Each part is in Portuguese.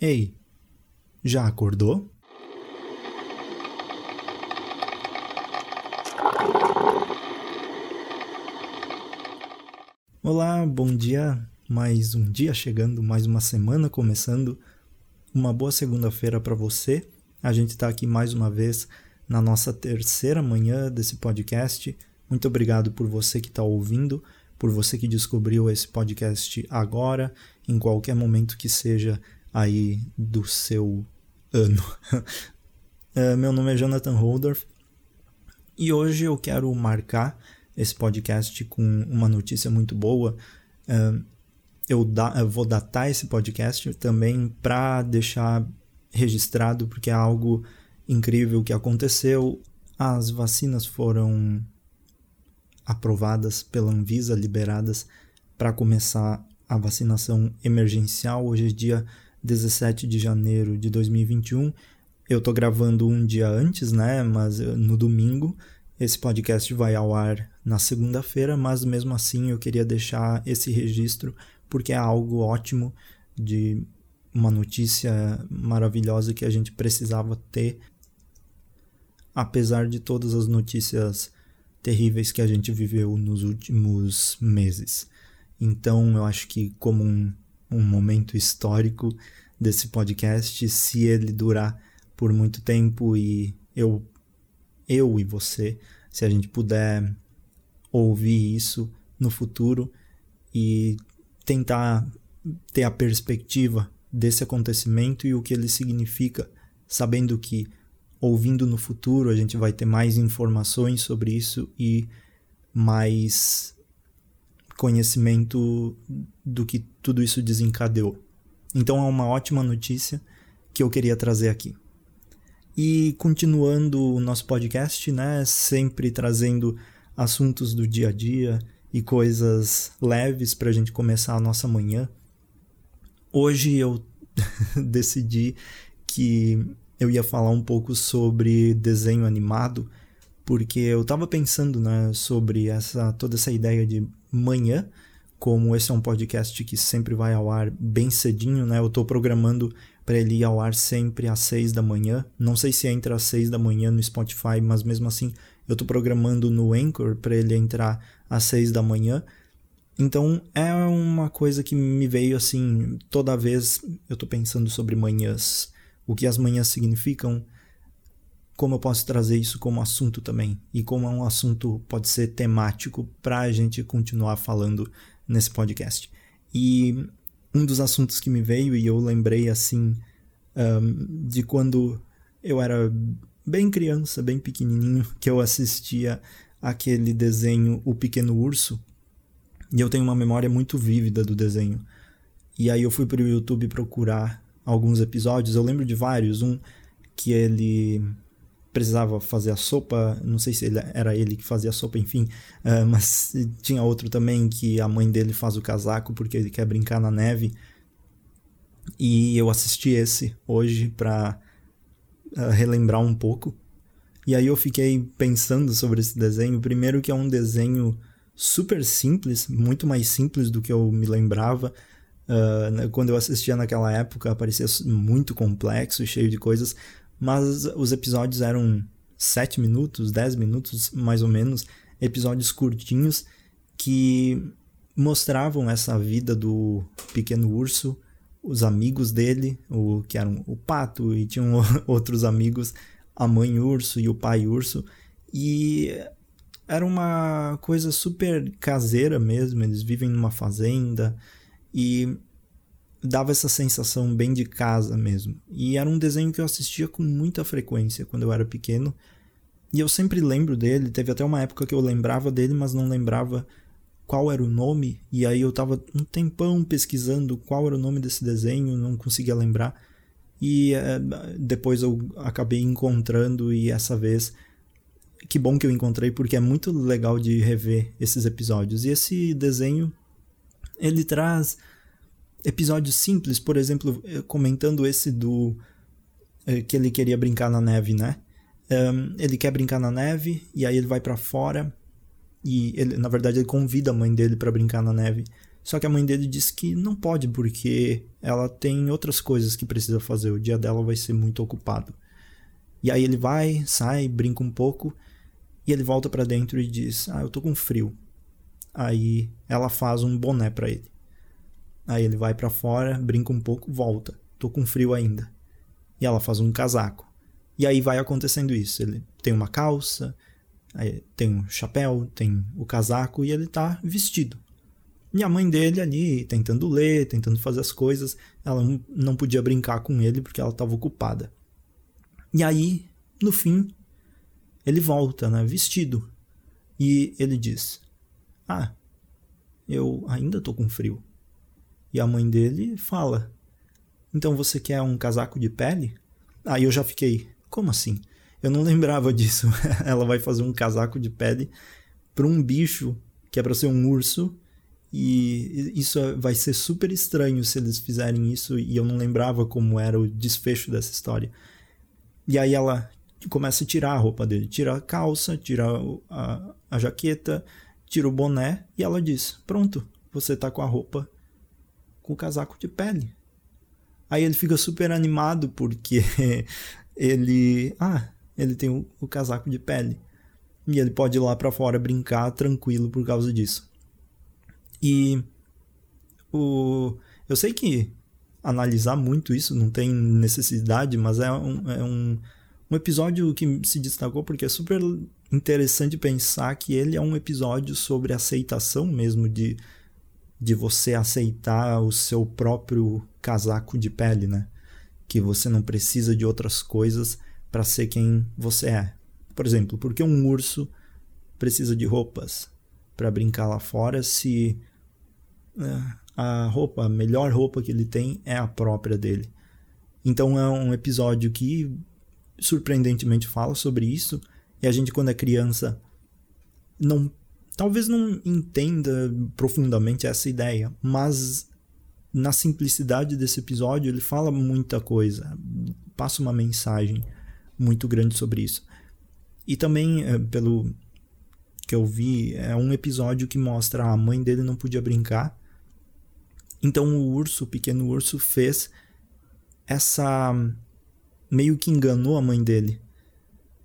Ei, já acordou? Olá, bom dia. Mais um dia chegando, mais uma semana começando. Uma boa segunda-feira para você. A gente está aqui mais uma vez na nossa terceira manhã desse podcast. Muito obrigado por você que está ouvindo, por você que descobriu esse podcast agora, em qualquer momento que seja aí do seu ano. uh, meu nome é Jonathan Holdorf e hoje eu quero marcar esse podcast com uma notícia muito boa. Uh, eu, da, eu vou datar esse podcast também para deixar registrado, porque é algo incrível que aconteceu. As vacinas foram aprovadas pela Anvisa, liberadas para começar a vacinação emergencial. Hoje é dia 17 de janeiro de 2021. Eu tô gravando um dia antes, né? Mas eh, no domingo. Esse podcast vai ao ar na segunda-feira, mas mesmo assim eu queria deixar esse registro porque é algo ótimo de uma notícia maravilhosa que a gente precisava ter, apesar de todas as notícias terríveis que a gente viveu nos últimos meses. Então eu acho que como um um momento histórico desse podcast, se ele durar por muito tempo e eu, eu e você, se a gente puder ouvir isso no futuro e tentar ter a perspectiva desse acontecimento e o que ele significa, sabendo que ouvindo no futuro a gente vai ter mais informações sobre isso e mais conhecimento do que tudo isso desencadeou. Então é uma ótima notícia que eu queria trazer aqui. E continuando o nosso podcast, né, sempre trazendo assuntos do dia a dia e coisas leves para a gente começar a nossa manhã. Hoje eu decidi que eu ia falar um pouco sobre desenho animado, porque eu estava pensando né, sobre essa toda essa ideia de manhã, como esse é um podcast que sempre vai ao ar bem cedinho, né? Eu estou programando para ele ir ao ar sempre às 6 da manhã. Não sei se entra às 6 da manhã no Spotify, mas mesmo assim eu estou programando no Anchor para ele entrar às 6 da manhã. Então é uma coisa que me veio assim, toda vez eu estou pensando sobre manhãs, o que as manhãs significam, como eu posso trazer isso como assunto também e como é um assunto pode ser temático para a gente continuar falando nesse podcast. E um dos assuntos que me veio e eu lembrei assim um, de quando eu era bem criança, bem pequenininho, que eu assistia aquele desenho O Pequeno Urso e eu tenho uma memória muito vívida do desenho. E aí eu fui para o YouTube procurar alguns episódios, eu lembro de vários, um que ele precisava fazer a sopa, não sei se ele, era ele que fazia a sopa, enfim, uh, mas tinha outro também que a mãe dele faz o casaco porque ele quer brincar na neve. E eu assisti esse hoje para uh, eh, relembrar um pouco. E aí eu fiquei pensando sobre esse desenho. Primeiro que é um desenho super simples, muito mais simples do que eu me lembrava. Uh, quando eu assistia naquela época, parecia muito complexo, cheio de coisas, mas os episódios eram 7 minutos, 10 minutos mais ou menos, episódios curtinhos que mostravam essa vida do pequeno urso, os amigos dele, o que eram o pato e tinham outros amigos, a mãe urso e o pai urso, e era uma coisa super caseira mesmo, eles vivem numa fazenda e dava essa sensação bem de casa mesmo. E era um desenho que eu assistia com muita frequência quando eu era pequeno. E eu sempre lembro dele, teve até uma época que eu lembrava dele, mas não lembrava qual era o nome, e aí eu tava um tempão pesquisando qual era o nome desse desenho, não conseguia lembrar. E é, depois eu acabei encontrando e essa vez que bom que eu encontrei porque é muito legal de rever esses episódios. E esse desenho ele traz episódios simples, por exemplo, eh, comentando esse do eh, que ele queria brincar na neve, né? Um, ele quer brincar na neve e aí ele vai para fora e ele, na verdade ele convida a mãe dele para brincar na neve Só que a mãe dele disse que não pode porque ela tem outras coisas que precisa fazer, o dia dela vai ser muito ocupado. E aí ele vai, sai, brinca um pouco e ele volta para dentro e diz: "Ah, eu tô com frio". Aí ela faz um boné para ele. Aí ele vai para fora, brinca um pouco, volta. Tô com frio ainda. E ela faz um casaco. E aí vai acontecendo isso. Ele tem uma calça, tem um chapéu, tem o casaco e ele tá vestido. E a mãe dele ali tentando ler, tentando fazer as coisas, ela não podia brincar com ele porque ela estava ocupada. E aí, no fim, ele volta, né, vestido. E ele diz: "Ah, eu ainda tô com frio". E a mãe dele fala: "Então você quer um casaco de pele?" Aí eu já fiquei: "Como assim?" Eu não lembrava disso. ela vai fazer um casaco de pele para um bicho que é para ser um urso e isso vai ser super estranho se eles fizerem isso e eu não lembrava como era o desfecho dessa história. E aí ela começa a tirar a roupa dele, tira a calça, tira a, a jaqueta, tira o boné e ela diz: "Pronto, você tá com a roupa com casaco de pele". Aí ele fica super animado porque ele, ah, ele tem o, o casaco de pele. E ele pode ir lá para fora brincar tranquilo por causa disso. E o, eu sei que analisar muito isso não tem necessidade, mas é um, é um, um episódio que se destacou porque é super interessante pensar que ele é um episódio sobre aceitação mesmo, de, de você aceitar o seu próprio casaco de pele, né? Que você não precisa de outras coisas para ser quem você é. Por exemplo, por que um urso precisa de roupas para brincar lá fora se é, a roupa, a melhor roupa que ele tem é a própria dele? Então é um episódio que surpreendentemente fala sobre isso e a gente quando é criança não talvez não entenda profundamente essa ideia, mas na simplicidade desse episódio ele fala muita coisa, passa uma mensagem muito grande sobre isso. E também, é, pelo que eu vi, é um episódio que mostra a mãe dele não podia brincar. Então o urso, o pequeno urso, fez essa. meio que enganou a mãe dele.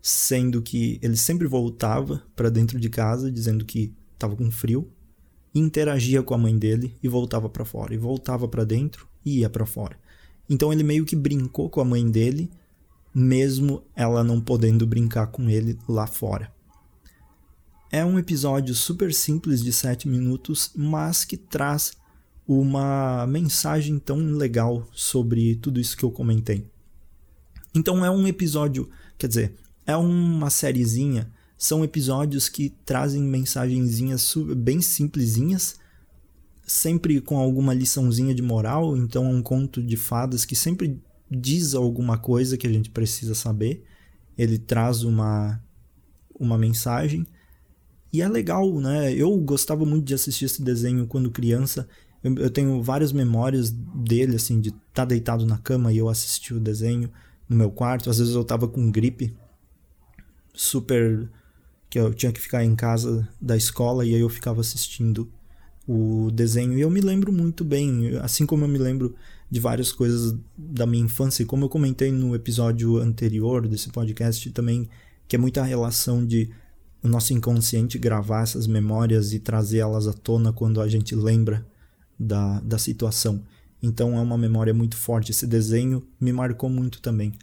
Sendo que ele sempre voltava para dentro de casa dizendo que estava com frio, interagia com a mãe dele e voltava para fora, e voltava para dentro e ia para fora. Então ele meio que brincou com a mãe dele mesmo ela não podendo brincar com ele lá fora. É um episódio super simples de 7 minutos, mas que traz uma mensagem tão legal sobre tudo isso que eu comentei. Então é um episódio, quer dizer, é uma sériezinha, são episódios que trazem mensagenzinhas bem simplesinhas, sempre com alguma liçãozinha de moral, então é um conto de fadas que sempre diz alguma coisa que a gente precisa saber, ele traz uma, uma mensagem. E é legal, né? Eu gostava muito de assistir esse desenho quando criança. Eu, eu tenho várias memórias dele, assim, de estar tá deitado na cama e eu assistir o desenho no meu quarto. Às vezes eu tava com gripe, super. que eu tinha que ficar em casa da escola e aí eu ficava assistindo o desenho. E eu me lembro muito bem, assim como eu me lembro de várias coisas da minha infância, e como eu comentei no episódio anterior desse podcast também, que é muita relação de o nosso inconsciente gravar essas memórias e trazer elas à tona quando a gente lembra da, da situação. Então é uma memória muito forte. Esse desenho me marcou muito também.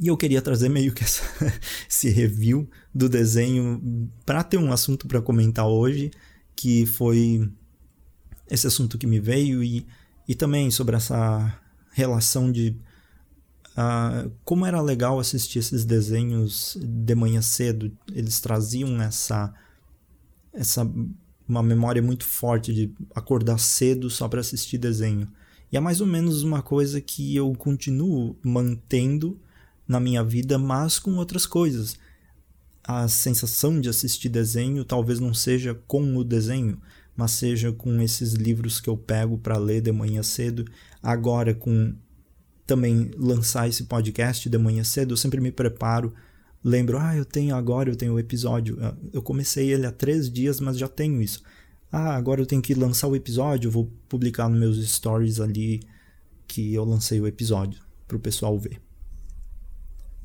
E eu queria trazer meio que essa, esse review do desenho para ter um assunto para comentar hoje, que foi esse assunto que me veio e e também sobre essa relação de uh, como era legal assistir esses desenhos de manhã cedo. Eles traziam essa essa uma memória muito forte de acordar cedo só para assistir desenho. E é mais ou menos uma coisa que eu continuo mantendo na minha vida, mas com outras coisas. A sensação de assistir desenho talvez não seja com o desenho, mas seja com esses livros que eu pego para ler de manhã cedo, agora com também lançar esse podcast de manhã cedo, eu sempre me preparo, lembro, ah, eu tenho agora, eu tenho o episódio, ah, eu comecei ele há três dias, mas já tenho isso. Ah, agora eu tenho que lançar o episódio, vou publicar nos meus stories ali que eu lancei o episódio para o pessoal ver.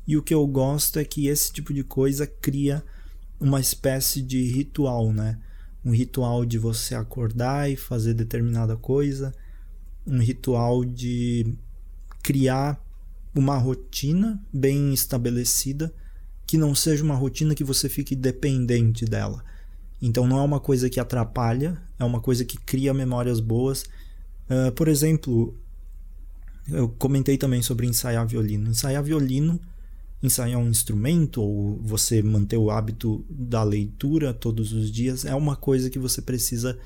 E o que eu gosto é que esse tipo de coisa cria uma espécie de ritual, né? Um ritual de você acordar e fazer determinada coisa, um ritual de criar uma rotina bem estabelecida, que não seja uma rotina que você fique dependente dela. Então não é uma coisa que atrapalha, é uma coisa que cria memórias boas. Uh, por exemplo, eu comentei também sobre ensaiar violino. Ensaiar violino ensaiar um instrumento ou você manter o hábito da leitura todos os dias é uma coisa que você precisa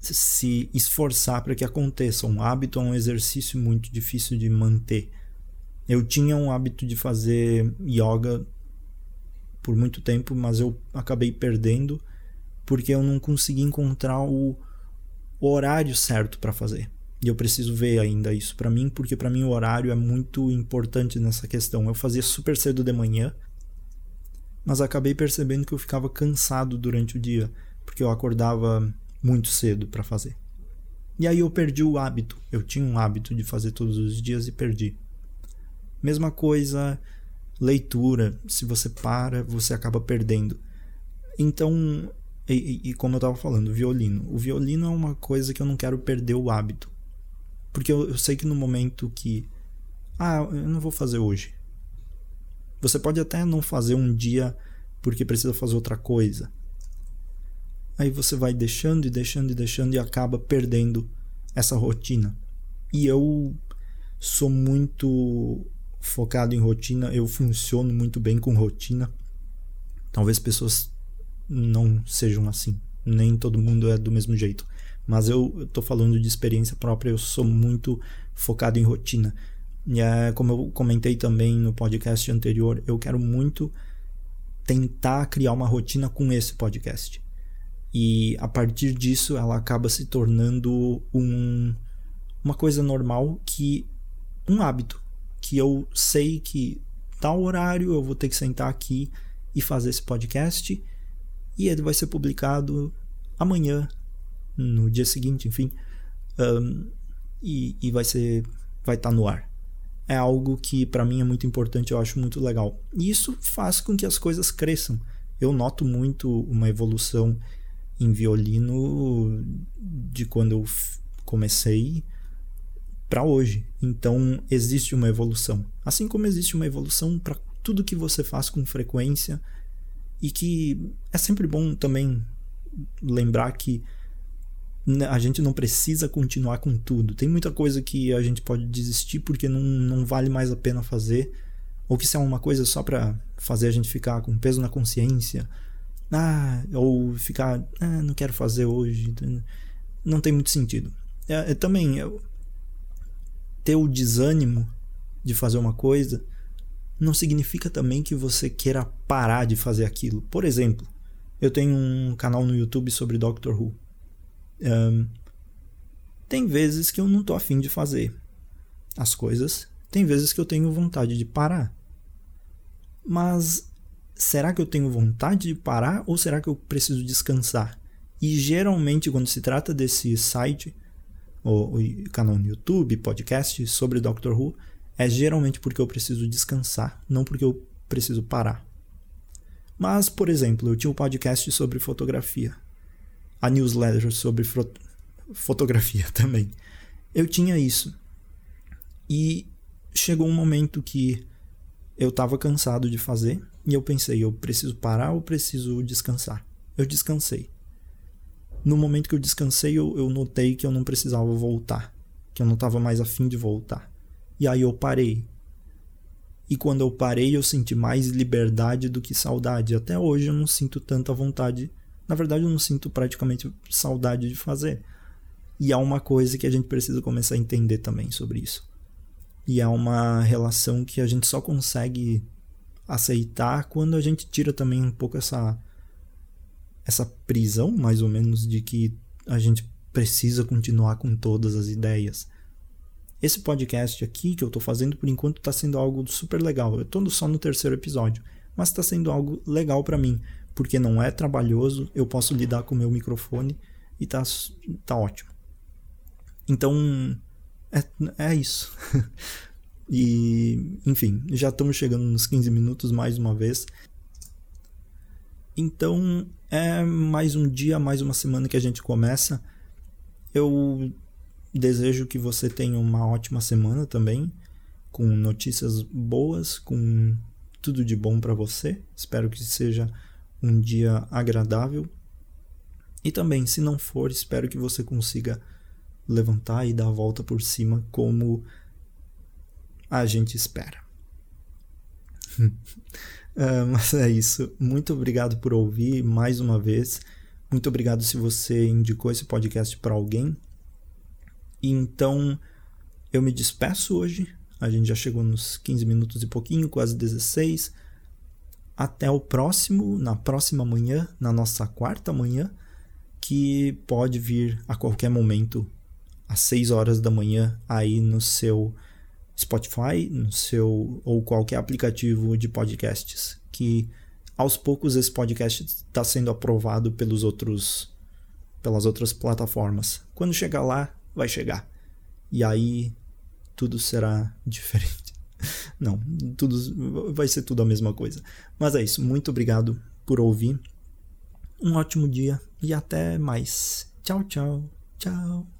se esforçar para que aconteça. Um hábito é um exercício muito difícil de manter. Eu tinha um hábito de fazer yoga por muito tempo, mas eu acabei perdendo porque eu não consegui encontrar o horário certo para fazer. E eu preciso ver ainda isso para mim, porque para mim o horário é muito importante nessa questão. Eu fazia super cedo de manhã, mas acabei percebendo que eu ficava cansado durante o dia, porque eu acordava muito cedo para fazer. E aí eu perdi o hábito. Eu tinha um hábito de fazer todos os dias e perdi. Mesma coisa, leitura. Se você para, você acaba perdendo. Então, e, e, como eu estava falando, violino. O violino é uma coisa que eu não quero perder o hábito. Porque eu, eu sei que no momento que. Ah, eu não vou fazer hoje. Você pode até não fazer um dia porque precisa fazer outra coisa. Aí você vai deixando e deixando e deixando e acaba perdendo essa rotina. E eu sou muito focado em rotina, eu funciono muito bem com rotina. Talvez pessoas não sejam assim, nem todo mundo é do mesmo jeito mas eu estou falando de experiência própria, eu sou muito focado em rotina. E é, como eu comentei também no podcast anterior, eu quero muito tentar criar uma rotina com esse podcast. E a partir disso ela acaba se tornando um, uma coisa normal que um hábito que eu sei que tal horário eu vou ter que sentar aqui e fazer esse podcast e ele vai ser publicado amanhã no dia seguinte, enfim, um, e, e vai ser, vai estar tá no ar. É algo que para mim é muito importante, eu acho muito legal. E isso faz com que as coisas cresçam. Eu noto muito uma evolução em violino de quando eu comecei para hoje. Então existe uma evolução. Assim como existe uma evolução para tudo que você faz com frequência e que é sempre bom também lembrar que a gente não precisa continuar com tudo. Tem muita coisa que a gente pode desistir porque não, não vale mais a pena fazer. Ou que se é uma coisa só para fazer a gente ficar com peso na consciência. Ah, ou ficar, ah, não quero fazer hoje. Não tem muito sentido. É, é também é, ter o desânimo de fazer uma coisa não significa também que você queira parar de fazer aquilo. Por exemplo, eu tenho um canal no YouTube sobre Doctor Who. Um, tem vezes que eu não tô afim de fazer as coisas, tem vezes que eu tenho vontade de parar. Mas será que eu tenho vontade de parar ou será que eu preciso descansar? E geralmente, quando se trata desse site, ou, canal no YouTube, podcast sobre Doctor Who, é geralmente porque eu preciso descansar, não porque eu preciso parar. Mas, por exemplo, eu tinha um podcast sobre fotografia a newsletter sobre fotografia também. Eu tinha isso. E chegou um momento que eu estava cansado de fazer e eu pensei, eu preciso parar ou preciso descansar? Eu descansei. No momento que eu descansei, eu, eu notei que eu não precisava voltar, que eu não estava mais afim de voltar. E aí eu parei. E quando eu parei, eu senti mais liberdade do que saudade. Até hoje eu não sinto tanta vontade na verdade eu não sinto praticamente saudade de fazer. E há uma coisa que a gente precisa começar a entender também sobre isso. E é uma relação que a gente só consegue aceitar quando a gente tira também um pouco essa essa prisão, mais ou menos, de que a gente precisa continuar com todas as ideias. Esse podcast aqui que eu estou fazendo por enquanto está sendo algo super legal. Eu estou só no terceiro episódio, mas está sendo algo legal para mim porque não é trabalhoso, eu posso lidar com o meu microfone e tá, tá ótimo. Então, é, é isso. e, enfim, já estamos chegando nos 15 minutos mais uma vez. Então, é mais um dia, mais uma semana que a gente começa. Eu desejo que você tenha uma ótima semana também, com notícias boas, com tudo de bom para você. Espero que seja um dia agradável. E também, se não for, espero que você consiga levantar e dar a volta por cima como a gente espera. uh, mas é isso. Muito obrigado por ouvir mais uma vez. Muito obrigado se você indicou esse podcast para alguém. Então, eu me despeço hoje. A gente já chegou nos 15 minutos e pouquinho, quase 16. Até o próximo, na próxima manhã, na nossa quarta manhã, que pode vir a qualquer momento, às 6 horas da manhã, aí no seu Spotify, no seu ou qualquer aplicativo de podcasts, que aos poucos esse podcast está sendo aprovado pelos outros pelas outras plataformas. Quando chegar lá, vai chegar. E aí tudo será diferente. Não, tudo vai ser tudo a mesma coisa. Mas é isso. Muito obrigado por ouvir. Um ótimo dia e até mais. Tchau, tchau. Tchau.